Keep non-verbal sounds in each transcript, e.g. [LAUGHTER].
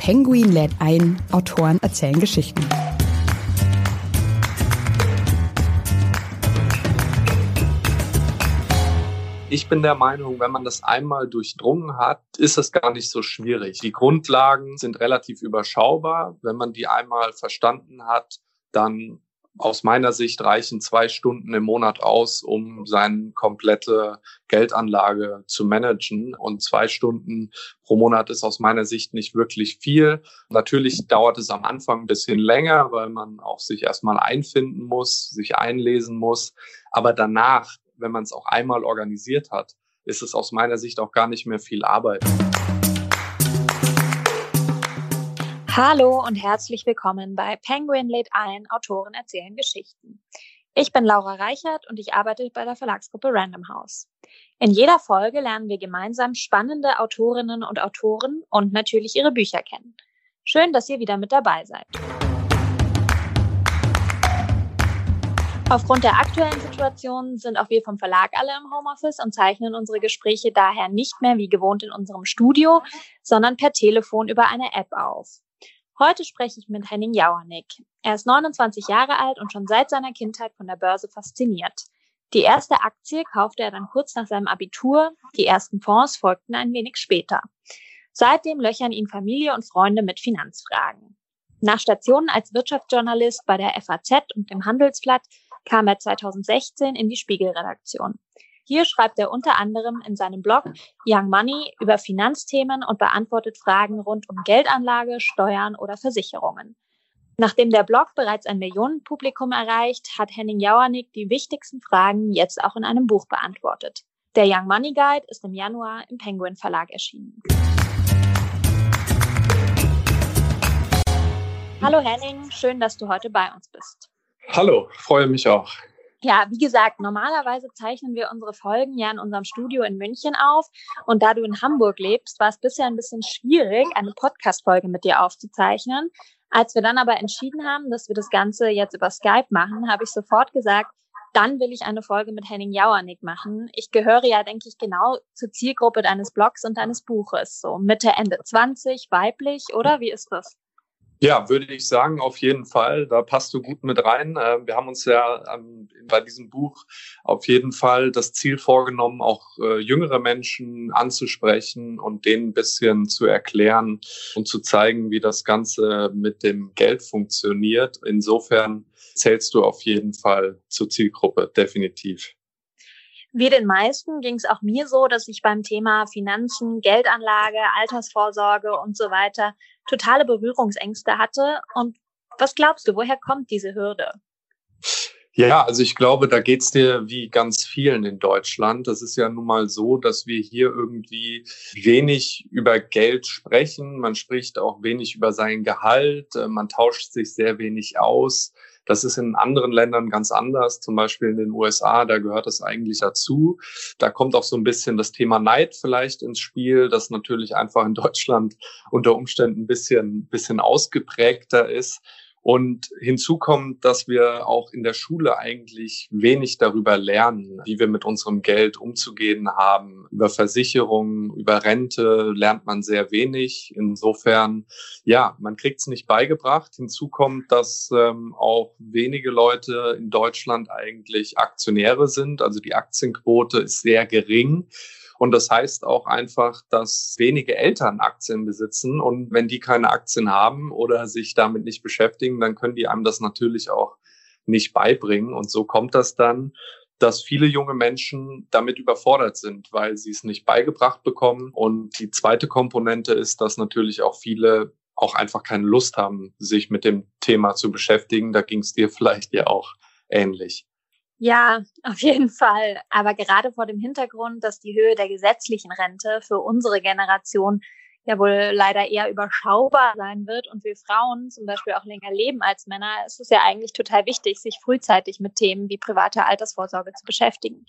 Penguin lädt ein, Autoren erzählen Geschichten. Ich bin der Meinung, wenn man das einmal durchdrungen hat, ist es gar nicht so schwierig. Die Grundlagen sind relativ überschaubar. Wenn man die einmal verstanden hat, dann aus meiner Sicht reichen zwei Stunden im Monat aus, um seine komplette Geldanlage zu managen. Und zwei Stunden pro Monat ist aus meiner Sicht nicht wirklich viel. Natürlich dauert es am Anfang ein bisschen länger, weil man auch sich erstmal einfinden muss, sich einlesen muss. Aber danach wenn man es auch einmal organisiert hat, ist es aus meiner Sicht auch gar nicht mehr viel Arbeit. Hallo und herzlich willkommen bei Penguin lädt ein, Autoren erzählen Geschichten. Ich bin Laura Reichert und ich arbeite bei der Verlagsgruppe Random House. In jeder Folge lernen wir gemeinsam spannende Autorinnen und Autoren und natürlich ihre Bücher kennen. Schön, dass ihr wieder mit dabei seid. Aufgrund der aktuellen Situation sind auch wir vom Verlag alle im Homeoffice und zeichnen unsere Gespräche daher nicht mehr wie gewohnt in unserem Studio, sondern per Telefon über eine App auf. Heute spreche ich mit Henning Jauernick. Er ist 29 Jahre alt und schon seit seiner Kindheit von der Börse fasziniert. Die erste Aktie kaufte er dann kurz nach seinem Abitur, die ersten Fonds folgten ein wenig später. Seitdem löchern ihn Familie und Freunde mit Finanzfragen. Nach Stationen als Wirtschaftsjournalist bei der FAZ und dem Handelsblatt kam er 2016 in die Spiegelredaktion. Hier schreibt er unter anderem in seinem Blog Young Money über Finanzthemen und beantwortet Fragen rund um Geldanlage, Steuern oder Versicherungen. Nachdem der Blog bereits ein Millionenpublikum erreicht, hat Henning Jauernick die wichtigsten Fragen jetzt auch in einem Buch beantwortet. Der Young Money Guide ist im Januar im Penguin Verlag erschienen. Hallo Henning, schön, dass du heute bei uns bist. Hallo, freue mich auch. Ja, wie gesagt, normalerweise zeichnen wir unsere Folgen ja in unserem Studio in München auf. Und da du in Hamburg lebst, war es bisher ein bisschen schwierig, eine Podcast-Folge mit dir aufzuzeichnen. Als wir dann aber entschieden haben, dass wir das Ganze jetzt über Skype machen, habe ich sofort gesagt, dann will ich eine Folge mit Henning Jauernick machen. Ich gehöre ja, denke ich, genau zur Zielgruppe deines Blogs und deines Buches. So Mitte, Ende 20, weiblich, oder? Wie ist das? Ja, würde ich sagen, auf jeden Fall. Da passt du gut mit rein. Ähm, wir haben uns ja bei diesem Buch auf jeden Fall das Ziel vorgenommen, auch äh, jüngere Menschen anzusprechen und denen ein bisschen zu erklären und zu zeigen, wie das Ganze mit dem Geld funktioniert. Insofern zählst du auf jeden Fall zur Zielgruppe, definitiv. Wie den meisten ging es auch mir so, dass ich beim Thema Finanzen, Geldanlage, Altersvorsorge und so weiter totale Berührungsängste hatte. Und was glaubst du, woher kommt diese Hürde? Ja, also ich glaube, da geht's dir wie ganz vielen in Deutschland. Das ist ja nun mal so, dass wir hier irgendwie wenig über Geld sprechen. Man spricht auch wenig über sein Gehalt. Man tauscht sich sehr wenig aus. Das ist in anderen Ländern ganz anders, zum Beispiel in den USA, da gehört das eigentlich dazu. Da kommt auch so ein bisschen das Thema Neid vielleicht ins Spiel, das natürlich einfach in Deutschland unter Umständen ein bisschen, bisschen ausgeprägter ist. Und hinzu kommt, dass wir auch in der Schule eigentlich wenig darüber lernen, wie wir mit unserem Geld umzugehen haben. Über Versicherungen, über Rente lernt man sehr wenig. Insofern, ja, man kriegt es nicht beigebracht. Hinzu kommt, dass ähm, auch wenige Leute in Deutschland eigentlich Aktionäre sind. Also die Aktienquote ist sehr gering. Und das heißt auch einfach, dass wenige Eltern Aktien besitzen. Und wenn die keine Aktien haben oder sich damit nicht beschäftigen, dann können die einem das natürlich auch nicht beibringen. Und so kommt das dann, dass viele junge Menschen damit überfordert sind, weil sie es nicht beigebracht bekommen. Und die zweite Komponente ist, dass natürlich auch viele auch einfach keine Lust haben, sich mit dem Thema zu beschäftigen. Da ging es dir [LAUGHS] vielleicht ja auch ähnlich. Ja, auf jeden Fall. Aber gerade vor dem Hintergrund, dass die Höhe der gesetzlichen Rente für unsere Generation ja wohl leider eher überschaubar sein wird und wir Frauen zum Beispiel auch länger leben als Männer, ist es ja eigentlich total wichtig, sich frühzeitig mit Themen wie private Altersvorsorge zu beschäftigen.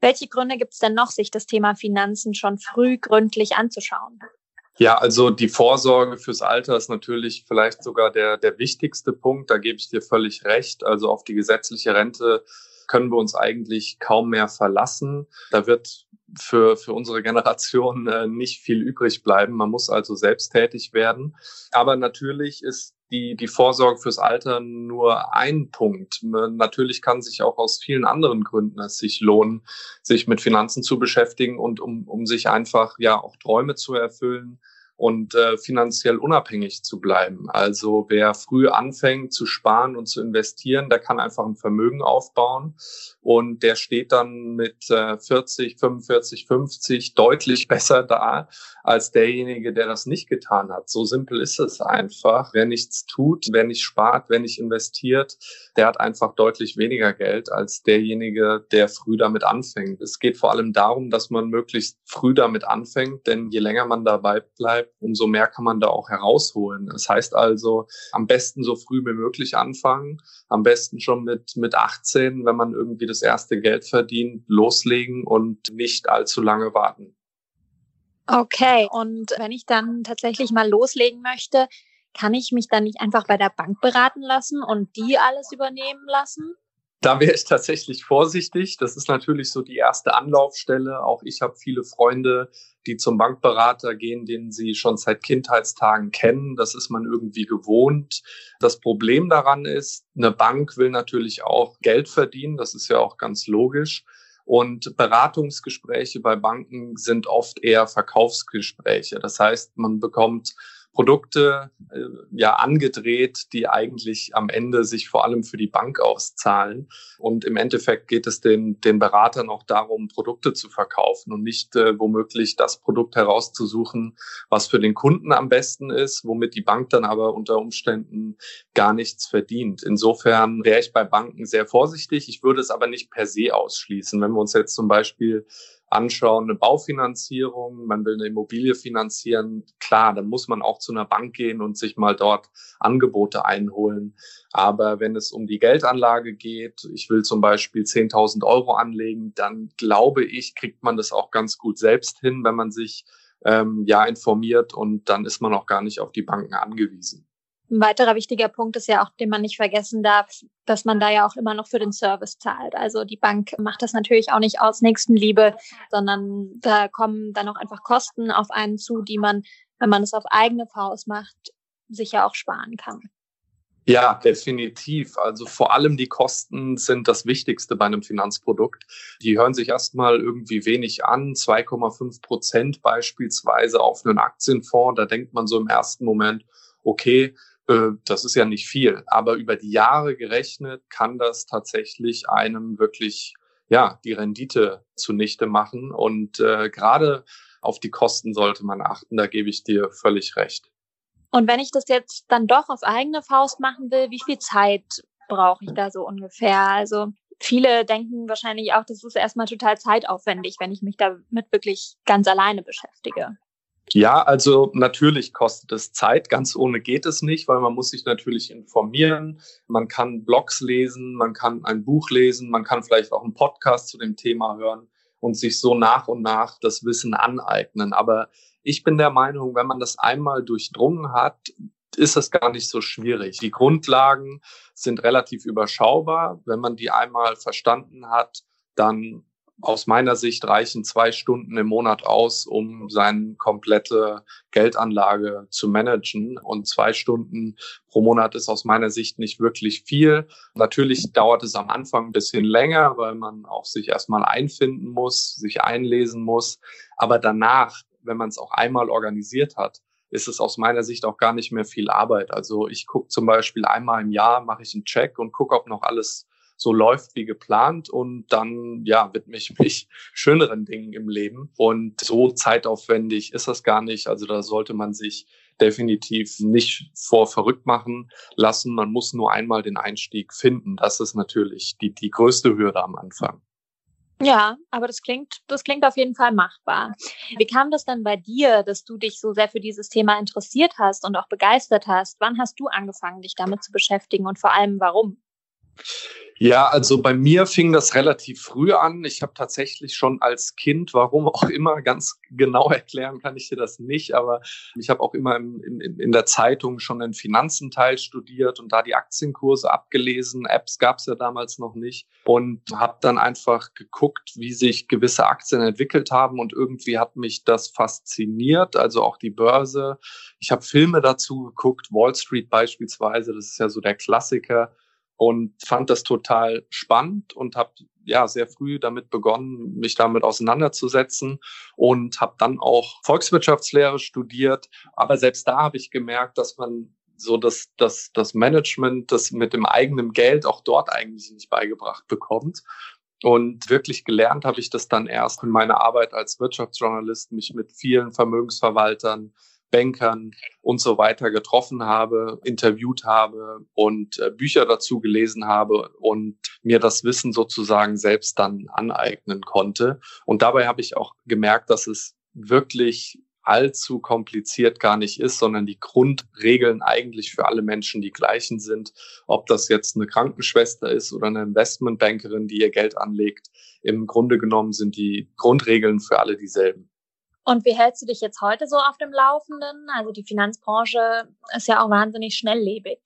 Welche Gründe gibt es denn noch, sich das Thema Finanzen schon früh gründlich anzuschauen? Ja, also die Vorsorge fürs Alter ist natürlich vielleicht sogar der, der wichtigste Punkt. Da gebe ich dir völlig recht. Also auf die gesetzliche Rente können wir uns eigentlich kaum mehr verlassen. Da wird für, für unsere Generation äh, nicht viel übrig bleiben. Man muss also selbst tätig werden. Aber natürlich ist die, die Vorsorge fürs Alter nur ein Punkt. Natürlich kann sich auch aus vielen anderen Gründen es sich lohnen, sich mit Finanzen zu beschäftigen und um, um sich einfach ja auch Träume zu erfüllen, und äh, finanziell unabhängig zu bleiben. Also wer früh anfängt zu sparen und zu investieren, der kann einfach ein Vermögen aufbauen und der steht dann mit äh, 40, 45, 50 deutlich [LAUGHS] besser da als derjenige, der das nicht getan hat. So simpel ist es einfach. Wer nichts tut, wer nicht spart, wer nicht investiert, der hat einfach deutlich weniger Geld als derjenige, der früh damit anfängt. Es geht vor allem darum, dass man möglichst früh damit anfängt, denn je länger man dabei bleibt, bleibt, umso mehr kann man da auch herausholen. Das heißt also, am besten so früh wie möglich anfangen, am besten schon mit, mit 18, wenn man irgendwie das erste Geld verdient, loslegen und nicht allzu lange warten. Okay, und wenn ich dann tatsächlich mal loslegen möchte, kann ich mich dann nicht einfach bei der Bank beraten lassen und die alles übernehmen lassen? Da wäre ich tatsächlich vorsichtig. Das ist natürlich so die erste Anlaufstelle. Auch ich habe viele Freunde, die zum Bankberater gehen, den sie schon seit Kindheitstagen kennen. Das ist man irgendwie gewohnt. Das Problem daran ist, eine Bank will natürlich auch Geld verdienen. Das ist ja auch ganz logisch. Und Beratungsgespräche bei Banken sind oft eher Verkaufsgespräche. Das heißt, man bekommt Produkte äh, ja angedreht, die eigentlich am Ende sich vor allem für die Bank auszahlen. Und im Endeffekt geht es den, den Beratern auch darum, Produkte zu verkaufen und nicht äh, womöglich das Produkt herauszusuchen, was für den Kunden am besten ist, womit die Bank dann aber unter Umständen gar nichts verdient. Insofern wäre ich bei Banken sehr vorsichtig. Ich würde es aber nicht per se ausschließen. Wenn wir uns jetzt zum Beispiel anschauen, eine Baufinanzierung, man will eine Immobilie finanzieren, klar, dann muss man auch zu einer Bank gehen und sich mal dort Angebote einholen. Aber wenn es um die Geldanlage geht, ich will zum Beispiel 10.000 Euro anlegen, dann glaube ich, kriegt man das auch ganz gut selbst hin, wenn man sich ähm, ja informiert und dann ist man auch gar nicht auf die Banken angewiesen. Ein weiterer wichtiger Punkt ist ja auch, den man nicht vergessen darf, dass man da ja auch immer noch für den Service zahlt. Also die Bank macht das natürlich auch nicht aus Nächstenliebe, sondern da kommen dann auch einfach Kosten auf einen zu, die man, wenn man es auf eigene Faust macht, sicher auch sparen kann. Ja, definitiv. Also vor allem die Kosten sind das Wichtigste bei einem Finanzprodukt. Die hören sich erstmal irgendwie wenig an. 2,5 Prozent beispielsweise auf einen Aktienfonds. Da denkt man so im ersten Moment, okay, das ist ja nicht viel, aber über die Jahre gerechnet kann das tatsächlich einem wirklich ja die Rendite zunichte machen und äh, gerade auf die Kosten sollte man achten. Da gebe ich dir völlig recht. Und wenn ich das jetzt dann doch auf eigene Faust machen will, wie viel Zeit brauche ich da so ungefähr? Also viele denken wahrscheinlich auch, das ist erstmal total zeitaufwendig, wenn ich mich damit wirklich ganz alleine beschäftige. Ja, also natürlich kostet es Zeit. Ganz ohne geht es nicht, weil man muss sich natürlich informieren. Man kann Blogs lesen, man kann ein Buch lesen, man kann vielleicht auch einen Podcast zu dem Thema hören und sich so nach und nach das Wissen aneignen. Aber ich bin der Meinung, wenn man das einmal durchdrungen hat, ist es gar nicht so schwierig. Die Grundlagen sind relativ überschaubar. Wenn man die einmal verstanden hat, dann aus meiner Sicht reichen zwei Stunden im Monat aus, um seine komplette Geldanlage zu managen. Und zwei Stunden pro Monat ist aus meiner Sicht nicht wirklich viel. Natürlich dauert es am Anfang ein bisschen länger, weil man auch sich erstmal einfinden muss, sich einlesen muss. Aber danach, wenn man es auch einmal organisiert hat, ist es aus meiner Sicht auch gar nicht mehr viel Arbeit. Also ich gucke zum Beispiel einmal im Jahr, mache ich einen Check und gucke, ob noch alles so läuft wie geplant und dann ja widme ich mich [LAUGHS] schöneren Dingen im Leben und so zeitaufwendig ist das gar nicht. Also da sollte man sich definitiv nicht vor verrückt machen lassen. Man muss nur einmal den Einstieg finden. Das ist natürlich die, die größte Hürde am Anfang. Ja, aber das klingt, das klingt auf jeden Fall machbar. Wie kam das denn bei dir, dass du dich so sehr für dieses Thema interessiert hast und auch begeistert hast? Wann hast du angefangen, dich damit zu beschäftigen und vor allem warum? Ja, also bei mir fing das relativ früh an. Ich habe tatsächlich schon als Kind, warum auch immer, ganz genau [LAUGHS] erklären kann ich dir das nicht, aber ich habe auch immer im, im, in der Zeitung schon den Finanzenteil studiert und da die Aktienkurse abgelesen. Apps gab es ja damals noch nicht und habe dann einfach geguckt, wie sich gewisse Aktien entwickelt haben und irgendwie hat mich das fasziniert, also auch die Börse. Ich habe Filme dazu geguckt, Wall Street beispielsweise, das ist ja so der Klassiker und fand das total spannend und habe ja sehr früh damit begonnen, mich damit auseinanderzusetzen und habe dann auch Volkswirtschaftslehre studiert. Aber selbst da habe ich gemerkt, dass man so das, das, das Management, das mit dem eigenen Geld auch dort eigentlich nicht beigebracht bekommt. Und wirklich gelernt habe ich das dann erst in meiner Arbeit als Wirtschaftsjournalist, mich mit vielen Vermögensverwaltern, Bankern und so weiter getroffen habe, interviewt habe und äh, Bücher dazu gelesen habe und mir das Wissen sozusagen selbst dann aneignen konnte. Und dabei habe ich auch gemerkt, dass es wirklich allzu kompliziert gar nicht ist, sondern die Grundregeln eigentlich für alle Menschen die gleichen sind. Ob das jetzt eine Krankenschwester ist oder eine Investmentbankerin, die ihr Geld anlegt. Im Grunde genommen sind die Grundregeln für alle dieselben. Und wie hältst du dich jetzt heute so auf dem Laufenden? Also die Finanzbranche ist ja auch wahnsinnig schnelllebig.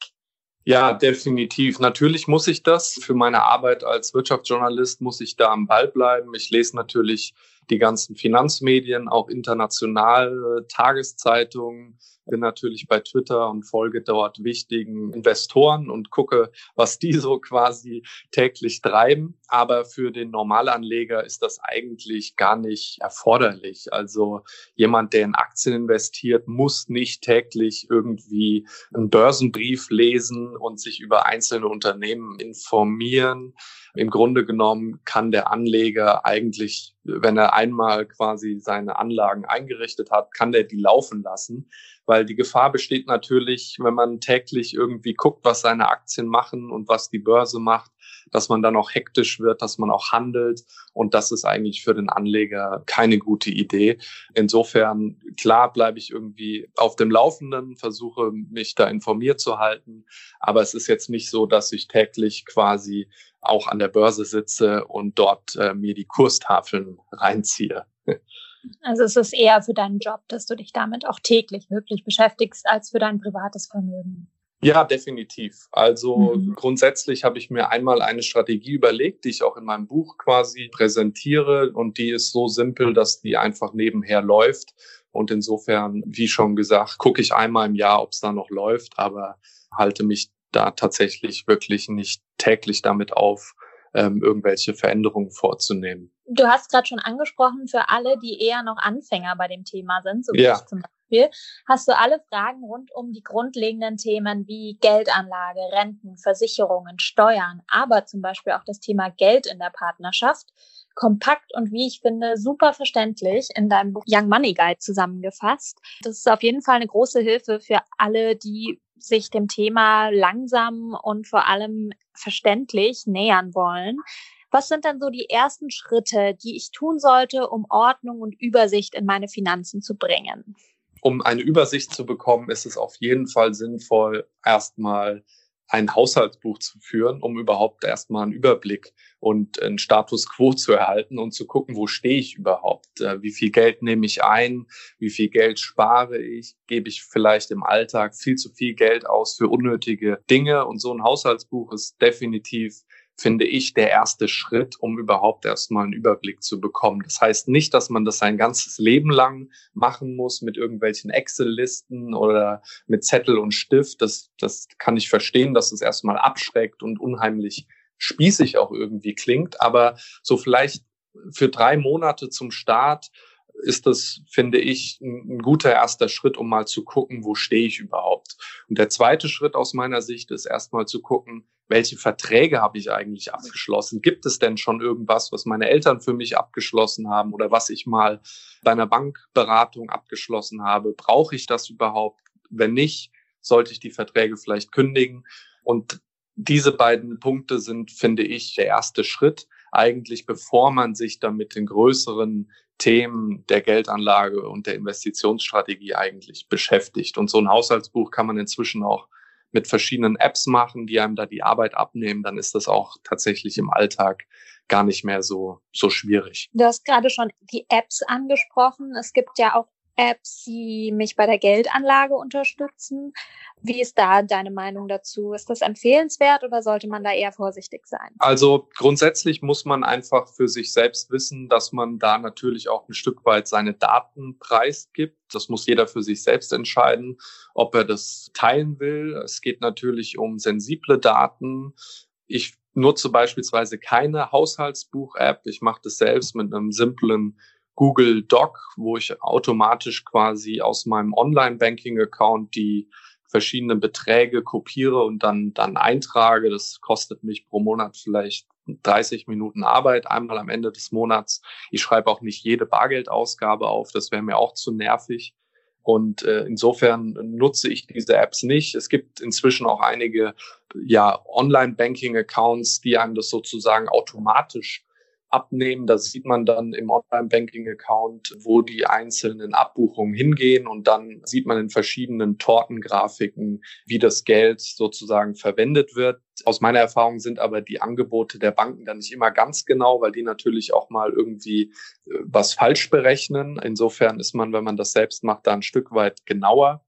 Ja, definitiv. Natürlich muss ich das. Für meine Arbeit als Wirtschaftsjournalist muss ich da am Ball bleiben. Ich lese natürlich die ganzen Finanzmedien, auch international, Tageszeitungen, bin natürlich bei Twitter und folge dort wichtigen Investoren und gucke, was die so quasi täglich treiben. Aber für den Normalanleger ist das eigentlich gar nicht erforderlich. Also jemand, der in Aktien investiert, muss nicht täglich irgendwie einen Börsenbrief lesen und sich über einzelne Unternehmen informieren. Im Grunde genommen kann der Anleger eigentlich, wenn er einmal quasi seine Anlagen eingerichtet hat, kann der die laufen lassen, weil die Gefahr besteht natürlich, wenn man täglich irgendwie guckt, was seine Aktien machen und was die Börse macht, dass man dann auch hektisch wird, dass man auch handelt. Und das ist eigentlich für den Anleger keine gute Idee. Insofern, klar, bleibe ich irgendwie auf dem Laufenden, versuche mich da informiert zu halten. Aber es ist jetzt nicht so, dass ich täglich quasi auch an der Börse sitze und dort äh, mir die Kurstafeln reinziehe. Also es ist eher für deinen Job, dass du dich damit auch täglich wirklich beschäftigst, als für dein privates Vermögen. Ja, definitiv. Also mhm. grundsätzlich habe ich mir einmal eine Strategie überlegt, die ich auch in meinem Buch quasi präsentiere und die ist so simpel, dass die einfach nebenher läuft. Und insofern, wie schon gesagt, gucke ich einmal im Jahr, ob es da noch läuft, aber halte mich da tatsächlich wirklich nicht täglich damit auf, ähm, irgendwelche Veränderungen vorzunehmen. Du hast gerade schon angesprochen, für alle, die eher noch Anfänger bei dem Thema sind, so wie ja. ich zum Beispiel, hast du alle Fragen rund um die grundlegenden Themen wie Geldanlage, Renten, Versicherungen, Steuern, aber zum Beispiel auch das Thema Geld in der Partnerschaft kompakt und wie ich finde super verständlich in deinem Buch Young Money Guide zusammengefasst. Das ist auf jeden Fall eine große Hilfe für alle, die sich dem Thema langsam und vor allem verständlich nähern wollen. Was sind dann so die ersten Schritte, die ich tun sollte, um Ordnung und Übersicht in meine Finanzen zu bringen? Um eine Übersicht zu bekommen, ist es auf jeden Fall sinnvoll, erstmal ein Haushaltsbuch zu führen, um überhaupt erstmal einen Überblick und einen Status quo zu erhalten und zu gucken, wo stehe ich überhaupt, äh, wie viel Geld nehme ich ein, wie viel Geld spare ich, gebe ich vielleicht im Alltag viel zu viel Geld aus für unnötige Dinge? Und so ein Haushaltsbuch ist definitiv finde ich, der erste Schritt, um überhaupt erstmal einen Überblick zu bekommen. Das heißt nicht, dass man das sein ganzes Leben lang machen muss mit irgendwelchen Excel-Listen oder mit Zettel und Stift. Das, das kann ich verstehen, dass es erstmal abschreckt und unheimlich spießig auch irgendwie klingt. Aber so vielleicht für drei Monate zum Start ist das, finde ich, ein, guter erster Schritt, um mal zu gucken, wo stehe ich überhaupt. Und der zweite Schritt aus meiner Sicht ist erstmal zu gucken, welche Verträge habe ich eigentlich abgeschlossen? Gibt es denn schon irgendwas, was meine Eltern für mich abgeschlossen haben oder was ich mal bei einer Bankberatung abgeschlossen habe? Brauche ich das überhaupt? Wenn nicht, sollte ich die Verträge vielleicht kündigen. Und diese beiden Punkte sind, finde ich, der erste Schritt, eigentlich bevor man sich dann mit den größeren Themen der Geldanlage und der Investitionsstrategie eigentlich beschäftigt. Und so ein Haushaltsbuch kann man inzwischen auch mit verschiedenen Apps machen, die einem da die Arbeit abnehmen, dann ist das auch tatsächlich im Alltag gar nicht mehr so, so schwierig. Du hast gerade schon die Apps angesprochen. Es gibt ja auch Apps, die mich bei der Geldanlage unterstützen. Wie ist da deine Meinung dazu? Ist das empfehlenswert oder sollte man da eher vorsichtig sein? Also grundsätzlich muss man einfach für sich selbst wissen, dass man da natürlich auch ein Stück weit seine Daten preisgibt. Das muss jeder für sich selbst entscheiden, ob er das teilen will. Es geht natürlich um sensible Daten. Ich nutze beispielsweise keine Haushaltsbuch-App. Ich mache das selbst mit einem simplen Google Doc, wo ich automatisch quasi aus meinem Online-Banking-Account die verschiedenen Beträge kopiere und dann, dann eintrage. Das kostet mich pro Monat vielleicht 30 Minuten Arbeit, einmal am Ende des Monats. Ich schreibe auch nicht jede Bargeldausgabe auf, das wäre mir auch zu nervig. Und äh, insofern nutze ich diese Apps nicht. Es gibt inzwischen auch einige ja, Online-Banking-Accounts, die einem das sozusagen automatisch abnehmen. Da sieht man dann im Online-Banking-Account, wo die einzelnen Abbuchungen hingehen und dann sieht man in verschiedenen Tortengrafiken, wie das Geld sozusagen verwendet wird. Aus meiner Erfahrung sind aber die Angebote der Banken dann nicht immer ganz genau, weil die natürlich auch mal irgendwie äh, was falsch berechnen. Insofern ist man, wenn man das selbst macht, da ein Stück weit genauer.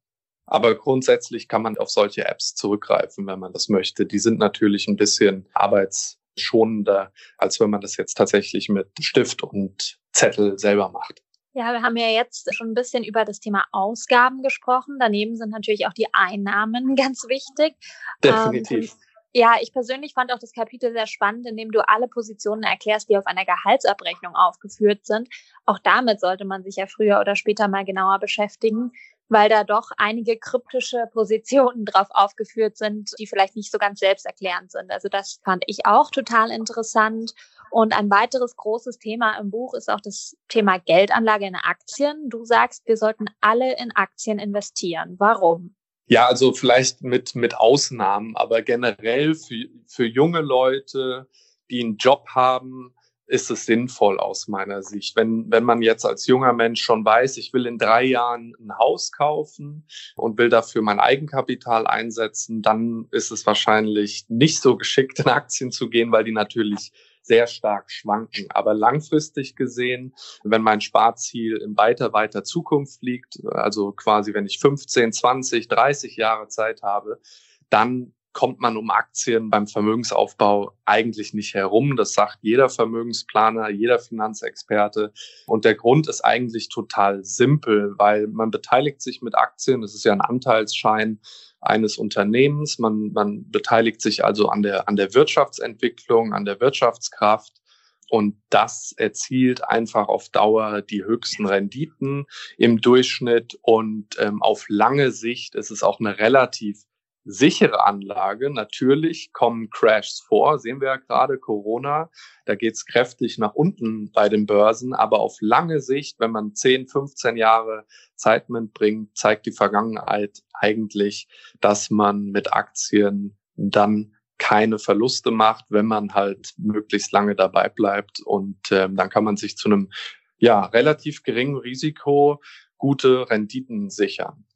Aber grundsätzlich kann man auf solche Apps zurückgreifen, wenn man das möchte. Die sind natürlich ein bisschen arbeits schonender, als wenn man das jetzt tatsächlich mit Stift und Zettel selber macht. Ja, wir haben ja jetzt schon ein bisschen über das Thema Ausgaben gesprochen. Daneben sind natürlich auch die Einnahmen [LAUGHS] ganz wichtig. Definitiv. Ähm, ja, ich persönlich fand auch das Kapitel sehr spannend, in dem du alle Positionen erklärst, die auf einer Gehaltsabrechnung aufgeführt sind. Auch damit sollte man sich ja früher oder später mal genauer beschäftigen weil da doch einige kryptische Positionen drauf aufgeführt sind, die vielleicht nicht so ganz selbsterklärend sind. Also das fand ich auch total interessant. Und ein weiteres großes Thema im Buch ist auch das Thema Geldanlage in Aktien. Du sagst, wir sollten alle in Aktien investieren. Warum? Ja, also vielleicht mit, mit Ausnahmen, aber generell für, für junge Leute, die einen Job haben, ist es sinnvoll aus meiner Sicht. Wenn, wenn man jetzt als junger Mensch schon weiß, ich will in drei Jahren ein Haus kaufen und will dafür mein Eigenkapital einsetzen, dann ist es wahrscheinlich nicht so geschickt, in Aktien zu gehen, weil die natürlich sehr stark schwanken. Aber langfristig gesehen, wenn mein Sparziel in weiter, weiter Zukunft liegt, also quasi wenn ich 15, 20, 30 Jahre Zeit habe, dann kommt man um Aktien beim Vermögensaufbau eigentlich nicht herum. Das sagt jeder Vermögensplaner, jeder Finanzexperte. Und der Grund ist eigentlich total simpel, weil man beteiligt sich mit Aktien, das ist ja ein Anteilsschein eines Unternehmens. Man, man beteiligt sich also an der, an der Wirtschaftsentwicklung, an der Wirtschaftskraft. Und das erzielt einfach auf Dauer die höchsten Renditen im Durchschnitt. Und ähm, auf lange Sicht ist es auch eine relativ sichere Anlage. Natürlich kommen Crashs vor, sehen wir ja gerade Corona. Da geht's kräftig nach unten bei den Börsen. Aber auf lange Sicht, wenn man 10, 15 Jahre Zeit mitbringt, zeigt die Vergangenheit eigentlich, dass man mit Aktien dann keine Verluste macht, wenn man halt möglichst lange dabei bleibt. Und ähm, dann kann man sich zu einem ja, relativ geringen Risiko gute Renditen sichern.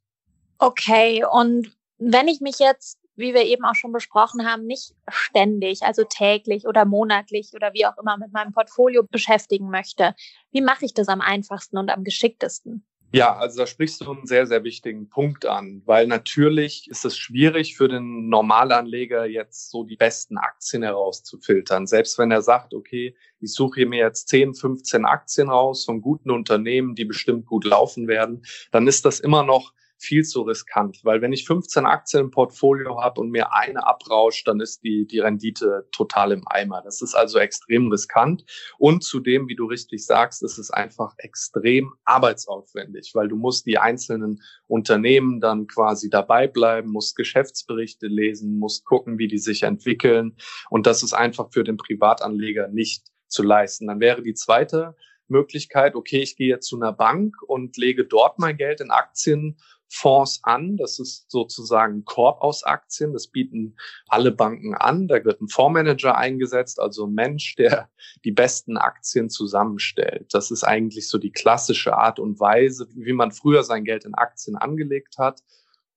Okay, und wenn ich mich jetzt, wie wir eben auch schon besprochen haben, nicht ständig, also täglich oder monatlich oder wie auch immer mit meinem Portfolio beschäftigen möchte, wie mache ich das am einfachsten und am geschicktesten? Ja, also da sprichst du einen sehr, sehr wichtigen Punkt an, weil natürlich ist es schwierig für den Normalanleger jetzt so die besten Aktien herauszufiltern. Selbst wenn er sagt, okay, ich suche mir jetzt 10, 15 Aktien raus von guten Unternehmen, die bestimmt gut laufen werden, dann ist das immer noch viel zu riskant, weil wenn ich 15 Aktien im Portfolio habe und mir eine abrauscht, dann ist die, die Rendite total im Eimer. Das ist also extrem riskant. Und zudem, wie du richtig sagst, ist es einfach extrem arbeitsaufwendig, weil du musst die einzelnen Unternehmen dann quasi dabei bleiben, musst Geschäftsberichte lesen, musst gucken, wie die sich entwickeln. Und das ist einfach für den Privatanleger nicht zu leisten. Dann wäre die zweite Möglichkeit, okay, ich gehe jetzt zu einer Bank und lege dort mein Geld in Aktienfonds an. Das ist sozusagen ein Korb aus Aktien. Das bieten alle Banken an. Da wird ein Fondsmanager eingesetzt, also ein Mensch, der die besten Aktien zusammenstellt. Das ist eigentlich so die klassische Art und Weise, wie man früher sein Geld in Aktien angelegt hat.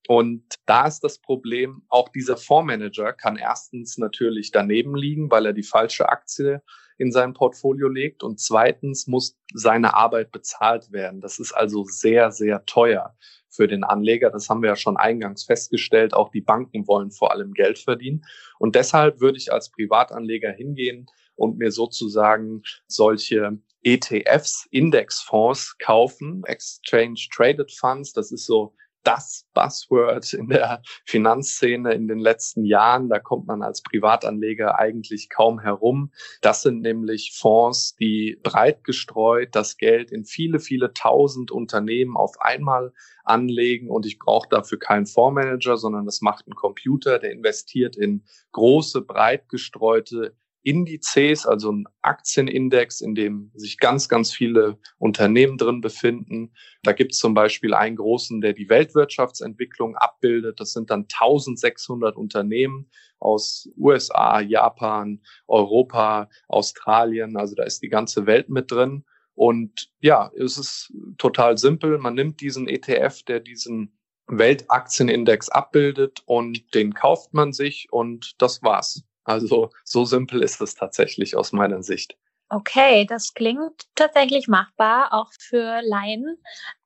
Und da ist das Problem, auch dieser Fondsmanager kann erstens natürlich daneben liegen, weil er die falsche Aktie in sein Portfolio legt. Und zweitens muss seine Arbeit bezahlt werden. Das ist also sehr, sehr teuer für den Anleger. Das haben wir ja schon eingangs festgestellt. Auch die Banken wollen vor allem Geld verdienen. Und deshalb würde ich als Privatanleger hingehen und mir sozusagen solche ETFs, Indexfonds kaufen, Exchange Traded Funds. Das ist so das Buzzword in der Finanzszene in den letzten Jahren. Da kommt man als Privatanleger eigentlich kaum herum. Das sind nämlich Fonds, die breit gestreut das Geld in viele, viele tausend Unternehmen auf einmal anlegen und ich brauche dafür keinen Fondsmanager, sondern das macht ein Computer, der investiert in große, breit gestreute Indizes, also ein Aktienindex, in dem sich ganz, ganz viele Unternehmen drin befinden. Da gibt es zum Beispiel einen großen, der die Weltwirtschaftsentwicklung abbildet. Das sind dann 1600 Unternehmen aus USA, Japan, Europa, Australien. Also da ist die ganze Welt mit drin. Und ja, es ist total simpel. Man nimmt diesen ETF, der diesen Weltaktienindex abbildet und den kauft man sich und das war's. Also so simpel ist es tatsächlich aus meiner Sicht. Okay, das klingt tatsächlich machbar, auch für Laien.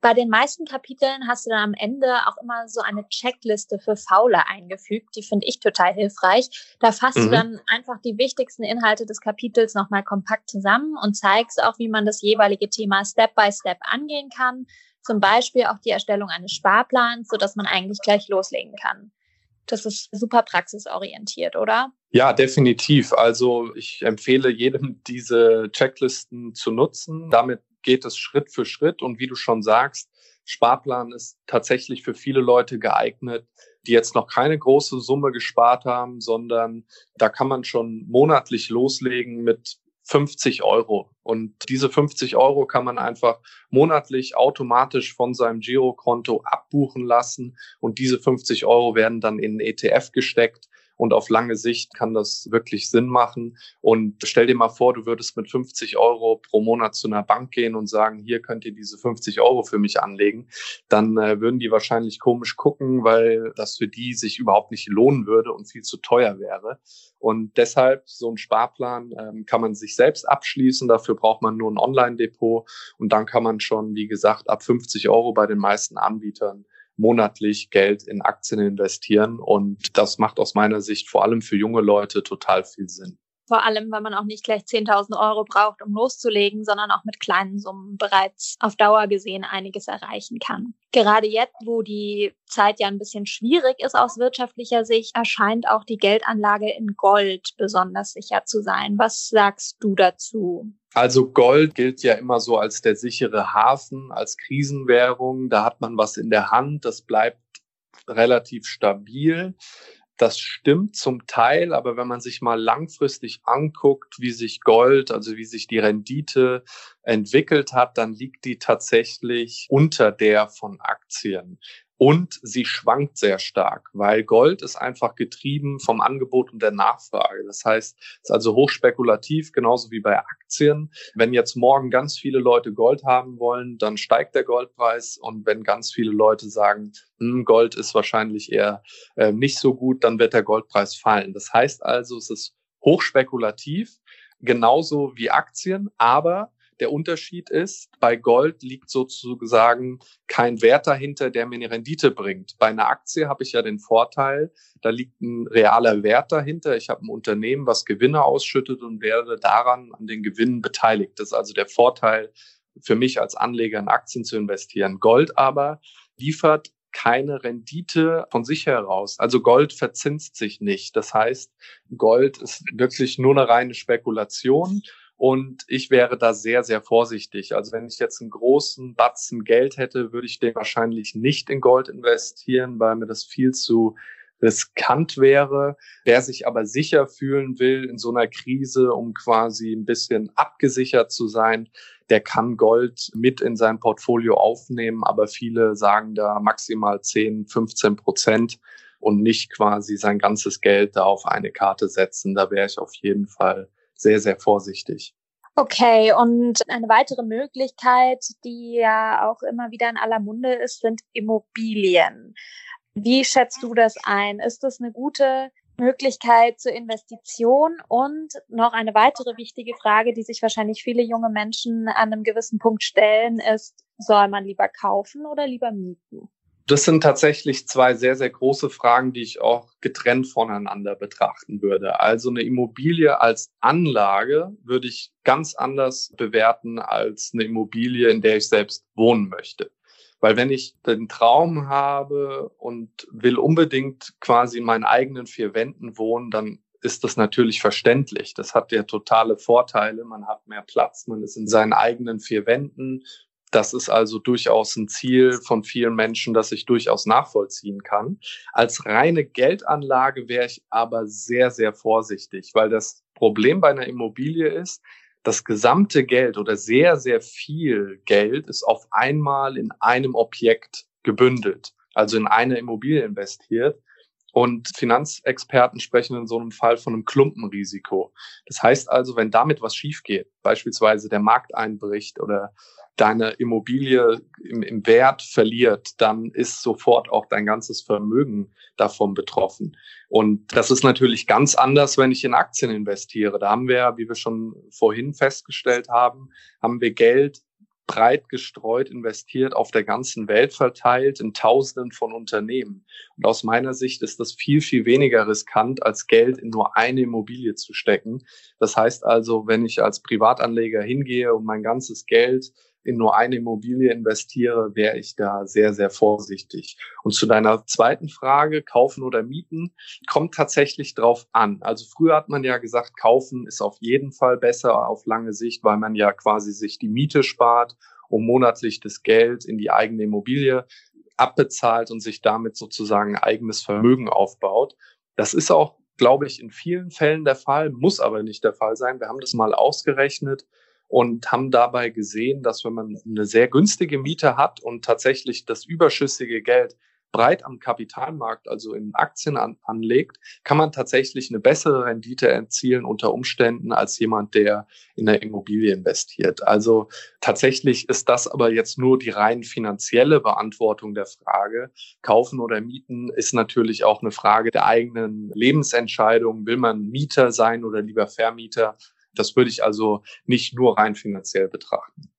Bei den meisten Kapiteln hast du dann am Ende auch immer so eine Checkliste für Faule eingefügt. Die finde ich total hilfreich. Da fasst mhm. du dann einfach die wichtigsten Inhalte des Kapitels nochmal kompakt zusammen und zeigst auch, wie man das jeweilige Thema Step by Step angehen kann. Zum Beispiel auch die Erstellung eines Sparplans, sodass man eigentlich gleich loslegen kann. Das ist super praxisorientiert, oder? Ja, definitiv. Also ich empfehle jedem, [LAUGHS] diese Checklisten zu nutzen. Damit geht es Schritt für Schritt. Und wie du schon sagst, Sparplan ist tatsächlich für viele Leute geeignet, die jetzt noch keine große Summe gespart haben, sondern da kann man schon monatlich loslegen mit 50 Euro. Und diese 50 Euro kann man einfach monatlich automatisch von seinem Girokonto abbuchen lassen. Und diese 50 Euro werden dann in ETF gesteckt. Und auf lange Sicht kann das wirklich Sinn machen. Und stell dir mal vor, du würdest mit 50 Euro pro Monat zu einer Bank gehen und sagen, hier könnt ihr diese 50 Euro für mich anlegen. Dann äh, würden die wahrscheinlich komisch gucken, weil das für die sich überhaupt nicht lohnen würde und viel zu teuer wäre. Und deshalb so ein Sparplan ähm, kann man sich selbst abschließen. Dafür braucht man nur ein Online-Depot. Und dann kann man schon, wie gesagt, ab 50 Euro bei den meisten Anbietern monatlich Geld in Aktien investieren. Und das macht aus meiner Sicht vor allem für junge Leute total viel Sinn. Vor allem, weil man auch nicht gleich 10.000 Euro braucht, um loszulegen, sondern auch mit kleinen Summen bereits auf Dauer gesehen einiges erreichen kann. Gerade jetzt, wo die Zeit ja ein bisschen schwierig ist aus wirtschaftlicher Sicht, erscheint auch die Geldanlage in Gold besonders sicher zu sein. Was sagst du dazu? Also Gold gilt ja immer so als der sichere Hafen, als Krisenwährung. Da hat man was in der Hand, das bleibt relativ stabil. Das stimmt zum Teil, aber wenn man sich mal langfristig anguckt, wie sich Gold, also wie sich die Rendite entwickelt hat, dann liegt die tatsächlich unter der von Aktien. Und sie schwankt sehr stark, weil Gold ist einfach getrieben vom Angebot und der Nachfrage. Das heißt, es ist also hochspekulativ, genauso wie bei Aktien. Wenn jetzt morgen ganz viele Leute Gold haben wollen, dann steigt der Goldpreis. Und wenn ganz viele Leute sagen, hm, Gold ist wahrscheinlich eher äh, nicht so gut, dann wird der Goldpreis fallen. Das heißt also, es ist hochspekulativ, genauso wie Aktien, aber der Unterschied ist, bei Gold liegt sozusagen kein Wert dahinter, der mir eine Rendite bringt. Bei einer Aktie habe ich ja den Vorteil, da liegt ein realer Wert dahinter. Ich habe ein Unternehmen, was Gewinne ausschüttet und werde daran an den Gewinnen beteiligt. Das ist also der Vorteil für mich als Anleger in Aktien zu investieren. Gold aber liefert keine Rendite von sich heraus. Also Gold verzinst sich nicht. Das heißt, Gold ist wirklich nur eine reine Spekulation und ich wäre da sehr, sehr vorsichtig. Also wenn ich jetzt einen großen Batzen Geld hätte, würde ich den wahrscheinlich nicht in Gold investieren, weil mir das viel zu riskant wäre. Wer sich aber sicher fühlen will in so einer Krise, um quasi ein bisschen abgesichert zu sein, der kann Gold mit in sein Portfolio aufnehmen. Aber viele sagen da maximal 10, 15 Prozent und nicht quasi sein ganzes Geld da auf eine Karte setzen. Da wäre ich auf jeden Fall sehr, sehr vorsichtig. Okay, und eine weitere Möglichkeit, die ja auch immer wieder in aller Munde ist, sind Immobilien. Wie schätzt du das ein? Ist das eine gute Möglichkeit zur Investition? Und noch eine weitere wichtige Frage, die sich wahrscheinlich viele junge Menschen an einem gewissen Punkt stellen, ist, soll man lieber kaufen oder lieber mieten? Das sind tatsächlich zwei sehr, sehr große Fragen, die ich auch getrennt voneinander betrachten würde. Also eine Immobilie als Anlage würde ich ganz anders bewerten als eine Immobilie, in der ich selbst wohnen möchte. Weil wenn ich den Traum habe und will unbedingt quasi in meinen eigenen vier Wänden wohnen, dann ist das natürlich verständlich. Das hat ja totale Vorteile. Man hat mehr Platz, man ist in seinen eigenen vier Wänden. Das ist also durchaus ein Ziel von vielen Menschen, das ich durchaus nachvollziehen kann. Als reine Geldanlage wäre ich aber sehr, sehr vorsichtig, weil das Problem bei einer Immobilie ist, das gesamte Geld oder sehr, sehr viel Geld ist auf einmal in einem Objekt gebündelt, also in eine Immobilie investiert. Und Finanzexperten sprechen in so einem Fall von einem Klumpenrisiko. Das heißt also, wenn damit was schief geht, beispielsweise der Markt einbricht oder deine Immobilie im, im Wert verliert, dann ist sofort auch dein ganzes Vermögen davon betroffen. Und das ist natürlich ganz anders, wenn ich in Aktien investiere. Da haben wir, wie wir schon vorhin festgestellt haben, haben wir Geld breit gestreut investiert, auf der ganzen Welt verteilt, in Tausenden von Unternehmen. Und aus meiner Sicht ist das viel, viel weniger riskant, als Geld in nur eine Immobilie zu stecken. Das heißt also, wenn ich als Privatanleger hingehe und mein ganzes Geld in nur eine Immobilie investiere, wäre ich da sehr, sehr vorsichtig. Und zu deiner zweiten Frage, kaufen oder mieten, kommt tatsächlich drauf an. Also früher hat man ja gesagt, kaufen ist auf jeden Fall besser auf lange Sicht, weil man ja quasi sich die Miete spart und monatlich das Geld in die eigene Immobilie abbezahlt und sich damit sozusagen eigenes Vermögen aufbaut. Das ist auch, glaube ich, in vielen Fällen der Fall, muss aber nicht der Fall sein. Wir haben das mal ausgerechnet und haben dabei gesehen, dass wenn man eine sehr günstige Miete hat und tatsächlich das überschüssige Geld breit am Kapitalmarkt, also in Aktien an, anlegt, kann man tatsächlich eine bessere Rendite erzielen unter Umständen als jemand, der in der Immobilie investiert. Also tatsächlich ist das aber jetzt nur die rein finanzielle Beantwortung der Frage. Kaufen oder mieten ist natürlich auch eine Frage der eigenen Lebensentscheidung. Will man Mieter sein oder lieber Vermieter? Das würde ich also nicht nur rein finanziell betrachten.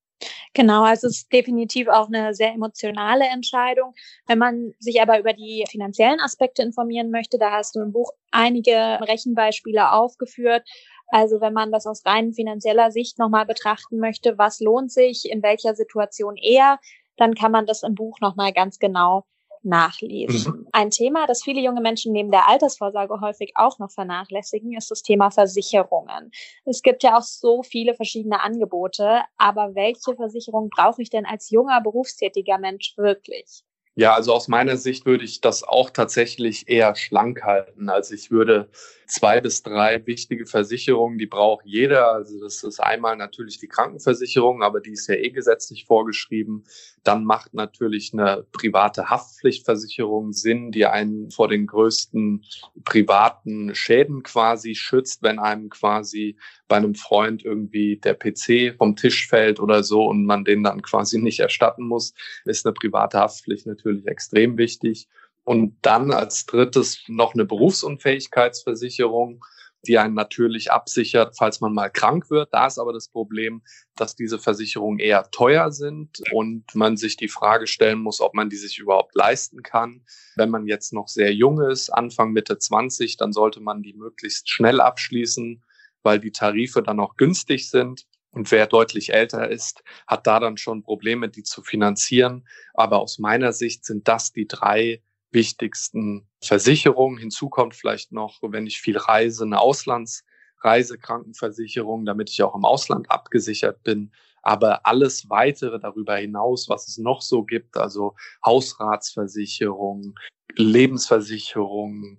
Genau, also es ist definitiv auch eine sehr emotionale Entscheidung. Wenn man sich aber über die finanziellen Aspekte informieren möchte, da hast du im Buch einige Rechenbeispiele aufgeführt. Also wenn man das aus rein finanzieller Sicht nochmal betrachten möchte, was lohnt sich, in welcher Situation eher, dann kann man das im Buch nochmal ganz genau nachlesen. Mhm. Ein Thema, das viele junge Menschen neben der Altersvorsorge häufig auch noch vernachlässigen, ist das Thema Versicherungen. Es gibt ja auch so viele verschiedene Angebote, aber welche Versicherung brauche ich denn als junger berufstätiger Mensch wirklich? Ja, also aus meiner Sicht würde ich das auch tatsächlich eher schlank halten. Also ich würde zwei bis drei wichtige Versicherungen, die braucht jeder. Also das ist einmal natürlich die Krankenversicherung, aber die ist ja eh gesetzlich vorgeschrieben. Dann macht natürlich eine private Haftpflichtversicherung Sinn, die einen vor den größten privaten Schäden quasi schützt, wenn einem quasi bei einem Freund irgendwie der PC vom Tisch fällt oder so und man den dann quasi nicht erstatten muss, ist eine private Haftpflicht natürlich extrem wichtig. Und dann als drittes noch eine Berufsunfähigkeitsversicherung, die einen natürlich absichert, falls man mal krank wird. Da ist aber das Problem, dass diese Versicherungen eher teuer sind und man sich die Frage stellen muss, ob man die sich überhaupt leisten kann. Wenn man jetzt noch sehr jung ist, Anfang Mitte 20, dann sollte man die möglichst schnell abschließen, weil die Tarife dann auch günstig sind. Und wer deutlich älter ist, hat da dann schon Probleme, die zu finanzieren. Aber aus meiner Sicht sind das die drei wichtigsten Versicherungen. Hinzu kommt vielleicht noch, wenn ich viel reise, eine Auslands Reisekrankenversicherung, damit ich auch im Ausland abgesichert bin. Aber alles weitere darüber hinaus, was es noch so gibt, also Hausratsversicherung, Lebensversicherung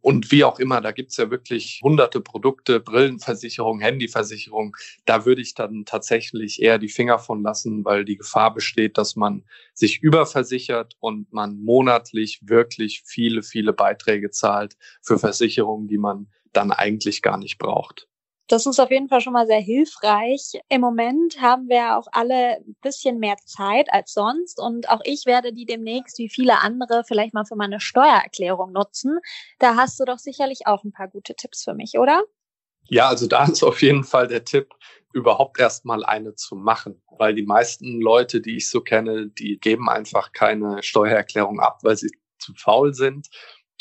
und wie auch immer, da gibt's ja wirklich hunderte Produkte, Brillenversicherung, Handyversicherung. Da würde ich dann tatsächlich eher die Finger von lassen, weil die Gefahr besteht, dass man sich überversichert und man monatlich wirklich viele, viele Beiträge zahlt für Versicherungen, die man dann eigentlich gar nicht braucht. Das ist auf jeden Fall schon mal sehr hilfreich. Im Moment haben wir auch alle ein bisschen mehr Zeit als sonst und auch ich werde die demnächst wie viele andere vielleicht mal für meine Steuererklärung nutzen. Da hast du doch sicherlich auch ein paar gute Tipps für mich, oder? Ja, also da ist auf jeden Fall der Tipp, überhaupt erst mal eine zu machen, weil die meisten Leute, die ich so kenne, die geben einfach keine Steuererklärung ab, weil sie zu faul sind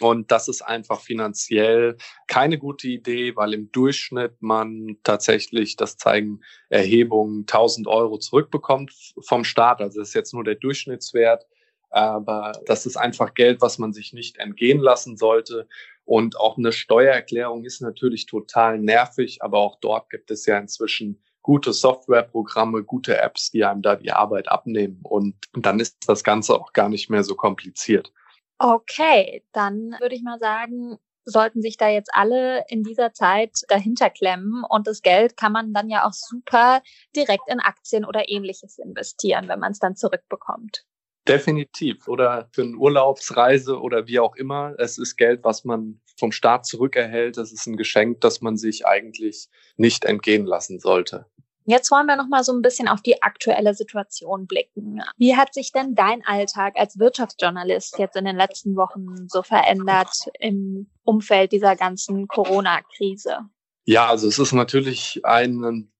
und das ist einfach finanziell keine gute Idee, weil im Durchschnitt man tatsächlich, das zeigen Erhebungen, 1000 Euro zurückbekommt vom Staat. Also das ist jetzt nur der Durchschnittswert. Aber das ist einfach Geld, was man sich nicht entgehen lassen sollte. Und auch eine Steuererklärung ist natürlich total nervig, aber auch dort gibt es ja inzwischen gute Softwareprogramme, gute Apps, die einem da die Arbeit abnehmen. Und dann ist das Ganze auch gar nicht mehr so kompliziert. Okay, dann würde ich mal sagen, sollten sich da jetzt alle in dieser Zeit dahinter klemmen und das Geld kann man dann ja auch super direkt in Aktien oder ähnliches investieren, wenn man es dann zurückbekommt. Definitiv. Oder für eine Urlaubsreise oder wie auch immer. Es ist Geld, was man vom Staat zurückerhält. Es ist ein Geschenk, das man sich eigentlich nicht entgehen lassen sollte. Jetzt wollen wir noch mal so ein bisschen auf die aktuelle Situation blicken. Wie hat sich denn dein Alltag als Wirtschaftsjournalist jetzt in den letzten Wochen so verändert im Umfeld dieser ganzen Corona-Krise? Ja, also es ist natürlich ein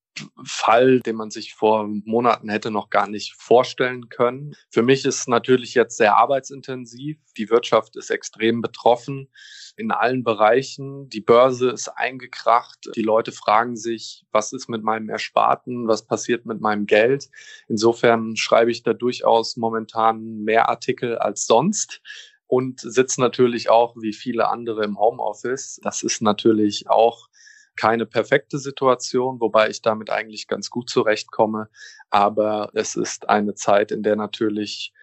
Fall, den man sich vor Monaten hätte noch gar nicht vorstellen können. Für mich ist natürlich jetzt sehr arbeitsintensiv. Die Wirtschaft ist extrem betroffen in allen Bereichen. Die Börse ist eingekracht. Die Leute fragen sich, was ist mit meinem Ersparten? Was passiert mit meinem Geld? Insofern schreibe ich da durchaus momentan mehr Artikel als sonst und sitze natürlich auch wie viele andere im Homeoffice. Das ist natürlich auch keine perfekte Situation, wobei ich damit eigentlich ganz gut zurechtkomme. Aber es ist eine Zeit, in der natürlich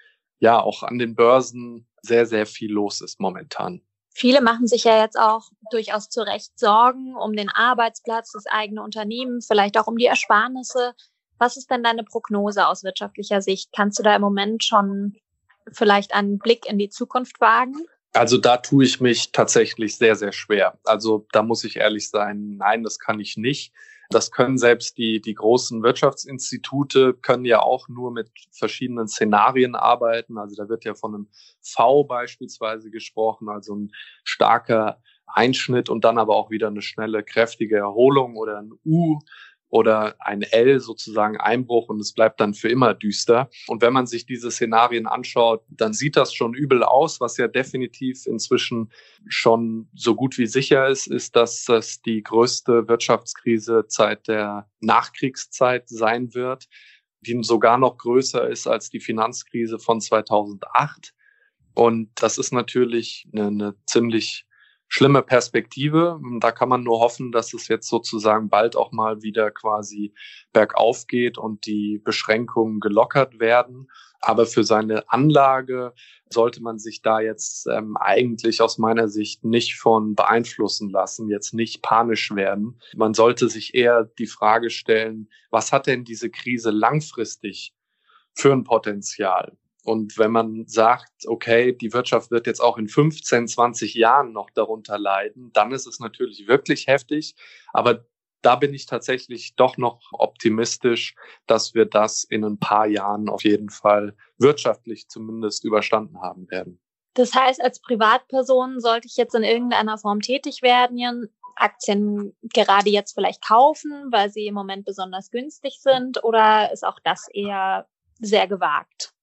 ja auch an den Börsen sehr, sehr viel los ist momentan. Viele machen sich ja jetzt auch durchaus zu Recht Sorgen um den Arbeitsplatz, das eigene Unternehmen, vielleicht auch um die Ersparnisse. Was ist denn deine Prognose aus wirtschaftlicher Sicht? Kannst du da im Moment schon vielleicht einen Blick in die Zukunft wagen? Also da tue ich mich tatsächlich sehr, sehr schwer. Also da muss ich ehrlich sein, nein, das kann ich nicht. Das können selbst die, die großen Wirtschaftsinstitute, können ja auch nur mit verschiedenen Szenarien arbeiten. Also da wird ja von einem V beispielsweise gesprochen, also ein starker Einschnitt und dann aber auch wieder eine schnelle, kräftige Erholung oder ein U oder ein L sozusagen Einbruch und es bleibt dann für immer düster. Und wenn man sich diese Szenarien anschaut, dann sieht das schon übel aus. Was ja definitiv inzwischen schon so gut wie sicher ist, ist, dass das die größte Wirtschaftskrise seit der Nachkriegszeit sein wird, die sogar noch größer ist als die Finanzkrise von 2008. Und das ist natürlich eine, eine ziemlich schlimme Perspektive. Da kann man nur hoffen, dass es jetzt sozusagen bald auch mal wieder quasi bergauf geht und die Beschränkungen gelockert werden. Aber für seine Anlage sollte man sich da jetzt ähm, eigentlich aus meiner Sicht nicht von beeinflussen lassen, jetzt nicht panisch werden. Man sollte sich eher die Frage stellen, was hat denn diese Krise langfristig für ein Potenzial? Und wenn man sagt, okay, die Wirtschaft wird jetzt auch in 15, 20 Jahren noch darunter leiden, dann ist es natürlich wirklich heftig. Aber da bin ich tatsächlich doch noch optimistisch, dass wir das in ein paar Jahren auf jeden Fall wirtschaftlich zumindest überstanden haben werden. Das heißt, als Privatperson sollte ich jetzt in irgendeiner Form tätig werden, Aktien gerade jetzt vielleicht kaufen, weil sie im Moment besonders günstig sind, oder ist auch das eher sehr gewagt?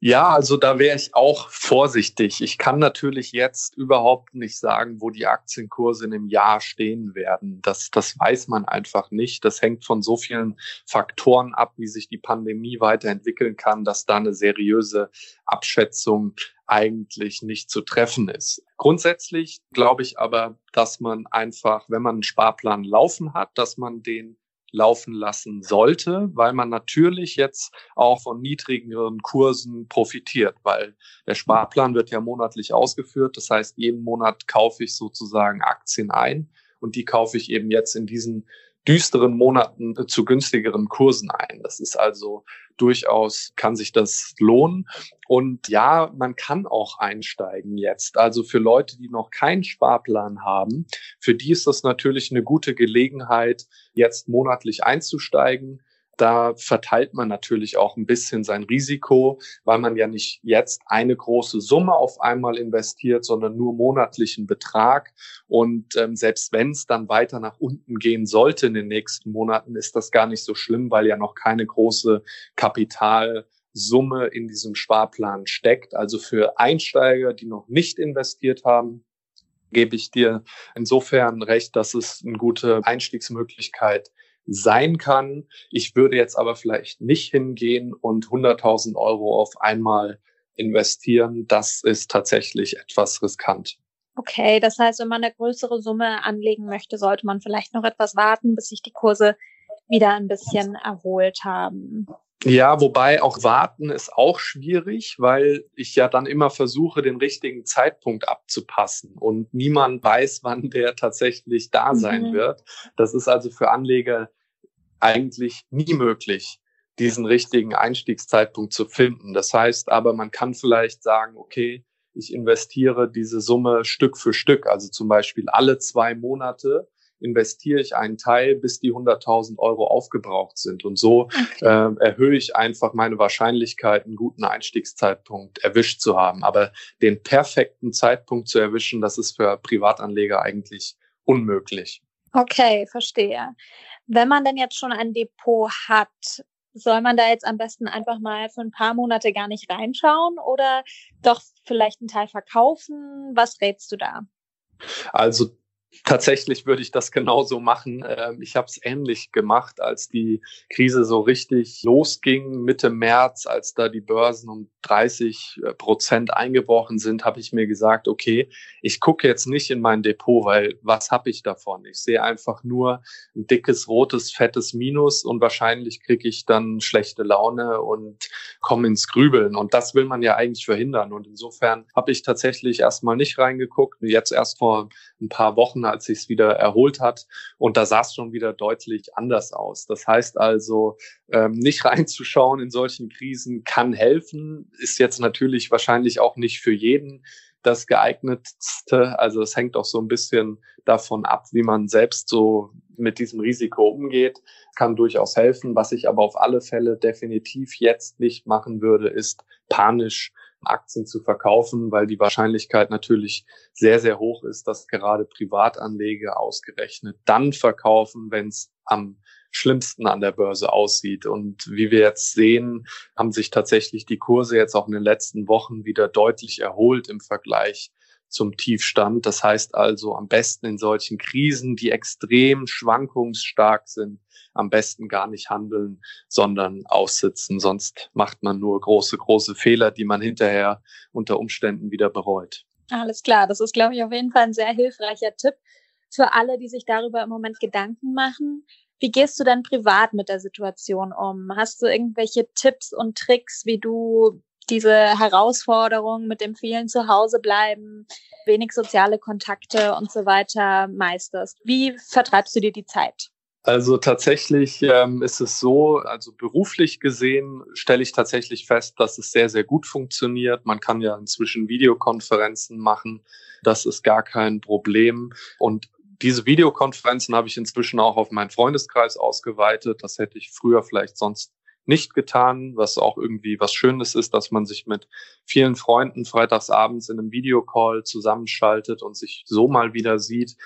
Ja, also da wäre ich auch vorsichtig. Ich kann natürlich jetzt überhaupt nicht sagen, wo die Aktienkurse in einem Jahr stehen werden. Das, das weiß man einfach nicht. Das hängt von so vielen Faktoren ab, wie sich die Pandemie weiterentwickeln kann, dass da eine seriöse Abschätzung eigentlich nicht zu treffen ist. Grundsätzlich glaube ich aber, dass man einfach, wenn man einen Sparplan laufen hat, dass man den laufen lassen sollte, weil man natürlich jetzt auch von niedrigeren Kursen profitiert, weil der Sparplan wird ja monatlich ausgeführt. Das heißt, jeden Monat kaufe ich sozusagen Aktien ein und die kaufe ich eben jetzt in diesen düsteren Monaten zu günstigeren Kursen ein. Das ist also durchaus, kann sich das lohnen. Und ja, man kann auch einsteigen jetzt. Also für Leute, die noch keinen Sparplan haben, für die ist das natürlich eine gute Gelegenheit, jetzt monatlich einzusteigen. Da verteilt man natürlich auch ein bisschen sein Risiko, weil man ja nicht jetzt eine große Summe auf einmal investiert, sondern nur monatlichen Betrag. Und ähm, selbst wenn es dann weiter nach unten gehen sollte in den nächsten Monaten, ist das gar nicht so schlimm, weil ja noch keine große Kapitalsumme in diesem Sparplan steckt. Also für Einsteiger, die noch nicht investiert haben, gebe ich dir insofern recht, dass es eine gute Einstiegsmöglichkeit sein kann. Ich würde jetzt aber vielleicht nicht hingehen und 100.000 Euro auf einmal investieren. Das ist tatsächlich etwas riskant. Okay, das heißt, wenn man eine größere Summe anlegen möchte, sollte man vielleicht noch etwas warten, bis sich die Kurse wieder ein bisschen erholt haben. Ja, wobei auch warten ist auch schwierig, weil ich ja dann immer versuche, den richtigen Zeitpunkt abzupassen und niemand weiß, wann der tatsächlich da sein mhm. wird. Das ist also für Anleger eigentlich nie möglich, diesen richtigen Einstiegszeitpunkt zu finden. Das heißt aber, man kann vielleicht sagen, okay, ich investiere diese Summe Stück für Stück, also zum Beispiel alle zwei Monate investiere ich einen Teil, bis die 100.000 Euro aufgebraucht sind. Und so äh, erhöhe ich einfach meine Wahrscheinlichkeit, einen guten Einstiegszeitpunkt erwischt zu haben. Aber den perfekten Zeitpunkt zu erwischen, das ist für Privatanleger eigentlich unmöglich. Okay, verstehe. Wenn man denn jetzt schon ein Depot hat, soll man da jetzt am besten einfach mal für ein paar Monate gar nicht reinschauen oder doch vielleicht einen Teil verkaufen? Was rätst du da? Also Tatsächlich würde ich das genauso machen. Ähm, ich habe es ähnlich gemacht, als die Krise so richtig losging, Mitte März, als da die Börsen um 30 äh, Prozent eingebrochen sind, habe ich mir gesagt, okay, ich gucke jetzt nicht in mein Depot, weil was habe ich davon? Ich sehe einfach nur ein dickes, rotes, fettes Minus und wahrscheinlich kriege ich dann schlechte Laune und komme ins Grübeln. Und das will man ja eigentlich verhindern. Und insofern habe ich tatsächlich erstmal nicht reingeguckt. Jetzt erst vor ein paar Wochen, als sich es wieder erholt hat. Und da sah es schon wieder deutlich anders aus. Das heißt also, ähm, nicht [LAUGHS] reinzuschauen in solchen Krisen kann helfen, ist jetzt natürlich wahrscheinlich auch nicht für jeden das geeignetste. Also es hängt auch so ein bisschen davon ab, wie man selbst so mit diesem Risiko umgeht. Kann durchaus helfen. Was ich aber auf alle Fälle definitiv jetzt nicht machen würde, ist panisch Aktien zu verkaufen, weil die Wahrscheinlichkeit natürlich sehr, sehr hoch ist, dass gerade Privatanleger ausgerechnet dann verkaufen, wenn es am schlimmsten an der Börse aussieht. Und wie wir jetzt sehen, haben sich tatsächlich die Kurse jetzt auch in den letzten Wochen wieder deutlich erholt im Vergleich zum Tiefstand. Das heißt also am besten in solchen Krisen, die extrem schwankungsstark sind, am besten gar nicht handeln, sondern aussitzen. Sonst macht man nur große, große Fehler, die man hinterher unter Umständen wieder bereut. Alles klar. Das ist, glaube ich, auf jeden Fall ein sehr hilfreicher Tipp für alle, die sich darüber im Moment Gedanken machen. Wie gehst du denn privat mit der Situation um? Hast du irgendwelche Tipps und Tricks, wie du diese Herausforderung mit dem vielen Zuhause bleiben, wenig soziale Kontakte und so weiter meisterst? Wie vertreibst du dir die Zeit? Also tatsächlich ähm, ist es so, also beruflich gesehen stelle ich tatsächlich fest, dass es sehr, sehr gut funktioniert. Man kann ja inzwischen Videokonferenzen machen. Das ist gar kein Problem. Und diese Videokonferenzen habe ich inzwischen auch auf meinen Freundeskreis ausgeweitet. Das hätte ich früher vielleicht sonst nicht getan, was auch irgendwie was Schönes ist, dass man sich mit vielen Freunden freitagsabends in einem Videocall zusammenschaltet und sich so mal wieder sieht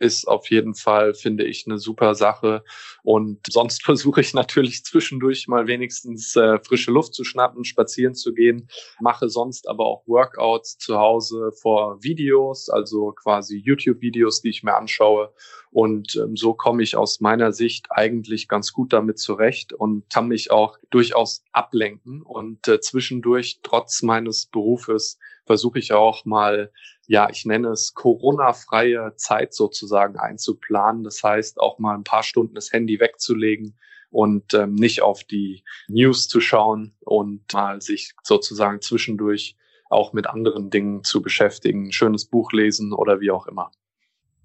ist auf jeden Fall, finde ich, eine super Sache. Und sonst [LAUGHS] versuche ich natürlich zwischendurch mal wenigstens äh, frische Luft zu schnappen, spazieren zu gehen, mache sonst aber auch Workouts zu Hause vor Videos, also quasi YouTube-Videos, die ich mir anschaue Und ähm, so komme ich aus meiner Sicht eigentlich ganz gut damit zurecht und kann mich auch durchaus ablenken. Und äh, zwischendurch, trotz meines Berufes, versuche ich auch mal, ja, ich nenne es Corona-freie Zeit sozusagen einzuplanen. Das heißt, auch mal ein paar Stunden das Handy wegzulegen und ähm, nicht auf die News zu schauen und mal sich sozusagen zwischendurch auch mit anderen Dingen zu beschäftigen, ein schönes Buch lesen oder wie auch immer.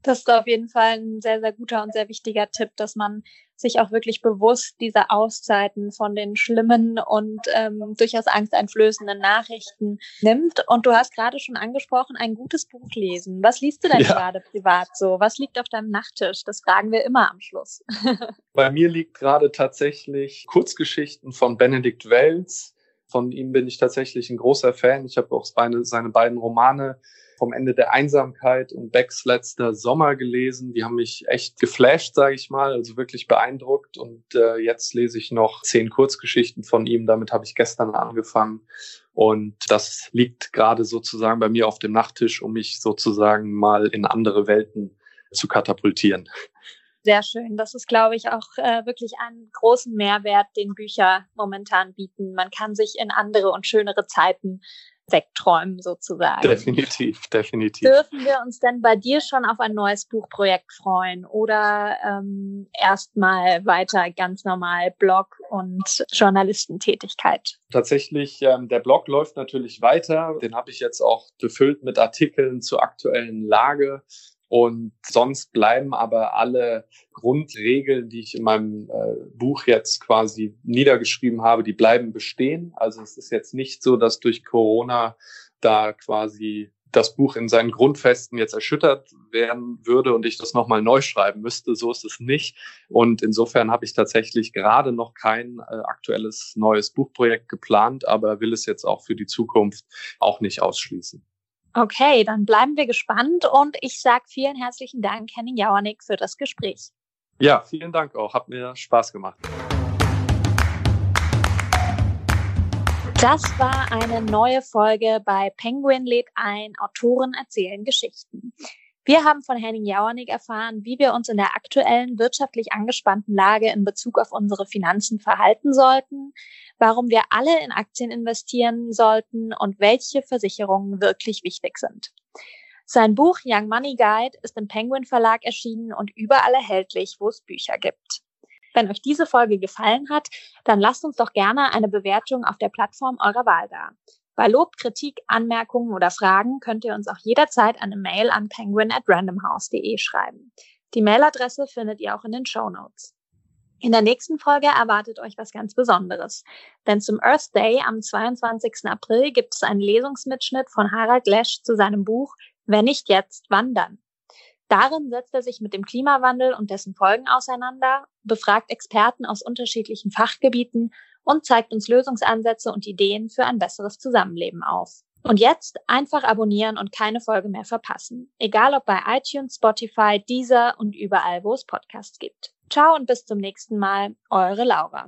Das ist auf jeden Fall ein sehr, sehr guter und sehr wichtiger Tipp, dass man sich auch wirklich bewusst diese Auszeiten von den schlimmen und ähm, durchaus angsteinflößenden Nachrichten nimmt. Und du hast gerade schon angesprochen, ein gutes Buch lesen. Was liest du denn ja. gerade privat so? Was liegt auf deinem Nachttisch? Das fragen wir immer am Schluss. [LAUGHS] Bei mir liegt gerade tatsächlich Kurzgeschichten von Benedikt Wells. Von ihm bin ich tatsächlich ein großer Fan. Ich habe auch seine, seine beiden Romane vom Ende der Einsamkeit und Becks letzter Sommer gelesen. Die haben mich echt geflasht, sage ich mal, also wirklich beeindruckt. Und äh, jetzt lese ich noch zehn Kurzgeschichten von ihm. Damit habe ich gestern angefangen. Und das liegt gerade sozusagen bei mir auf dem Nachttisch, um mich sozusagen mal in andere Welten zu katapultieren. Sehr schön. Das ist, glaube ich, auch äh, wirklich einen großen Mehrwert, den Bücher momentan bieten. Man kann sich in andere und schönere Zeiten wegträumen sozusagen. Definitiv, definitiv. Dürfen wir uns denn bei dir schon auf ein neues Buchprojekt freuen oder ähm, erstmal weiter ganz normal Blog und Journalistentätigkeit? Tatsächlich, ähm, der Blog läuft natürlich weiter. Den habe ich jetzt auch befüllt mit Artikeln zur aktuellen Lage. Und sonst bleiben aber alle Grundregeln, die ich in meinem äh, Buch jetzt quasi niedergeschrieben habe, die bleiben bestehen. Also es ist jetzt nicht so, dass durch Corona da quasi das Buch in seinen Grundfesten jetzt erschüttert werden würde und ich das nochmal neu schreiben müsste. So ist es nicht. Und insofern habe ich tatsächlich gerade noch kein äh, aktuelles neues Buchprojekt geplant, aber will es jetzt auch für die Zukunft auch nicht ausschließen. Okay, dann bleiben wir gespannt und ich sage vielen herzlichen Dank, Henning Jauernick, für das Gespräch. Ja, vielen Dank auch. Hat mir Spaß gemacht. Das war eine neue Folge bei Penguin lädt ein, Autoren erzählen Geschichten. Wir haben von Henning Jauernick erfahren, wie wir uns in der aktuellen wirtschaftlich angespannten Lage in Bezug auf unsere Finanzen verhalten sollten, warum wir alle in Aktien investieren sollten und welche Versicherungen wirklich wichtig sind. Sein Buch Young Money Guide ist im Penguin Verlag erschienen und überall erhältlich, wo es Bücher gibt. Wenn euch diese Folge gefallen hat, dann lasst uns doch gerne eine Bewertung auf der Plattform eurer Wahl da. Bei Lob, Kritik, Anmerkungen oder Fragen könnt ihr uns auch jederzeit eine Mail an penguin at randomhouse.de schreiben. Die Mailadresse findet ihr auch in den Show Notes. In der nächsten Folge erwartet euch was ganz Besonderes. Denn zum Earth Day am 22. April gibt es einen Lesungsmitschnitt von Harald Lesch zu seinem Buch Wenn nicht jetzt, wann dann? Darin setzt er sich mit dem Klimawandel und dessen Folgen auseinander, befragt Experten aus unterschiedlichen Fachgebieten und zeigt uns Lösungsansätze und Ideen für ein besseres Zusammenleben auf. Und jetzt einfach abonnieren und keine Folge mehr verpassen. Egal ob bei iTunes, Spotify, Deezer und überall, wo es Podcasts gibt. Ciao und bis zum nächsten Mal. Eure Laura.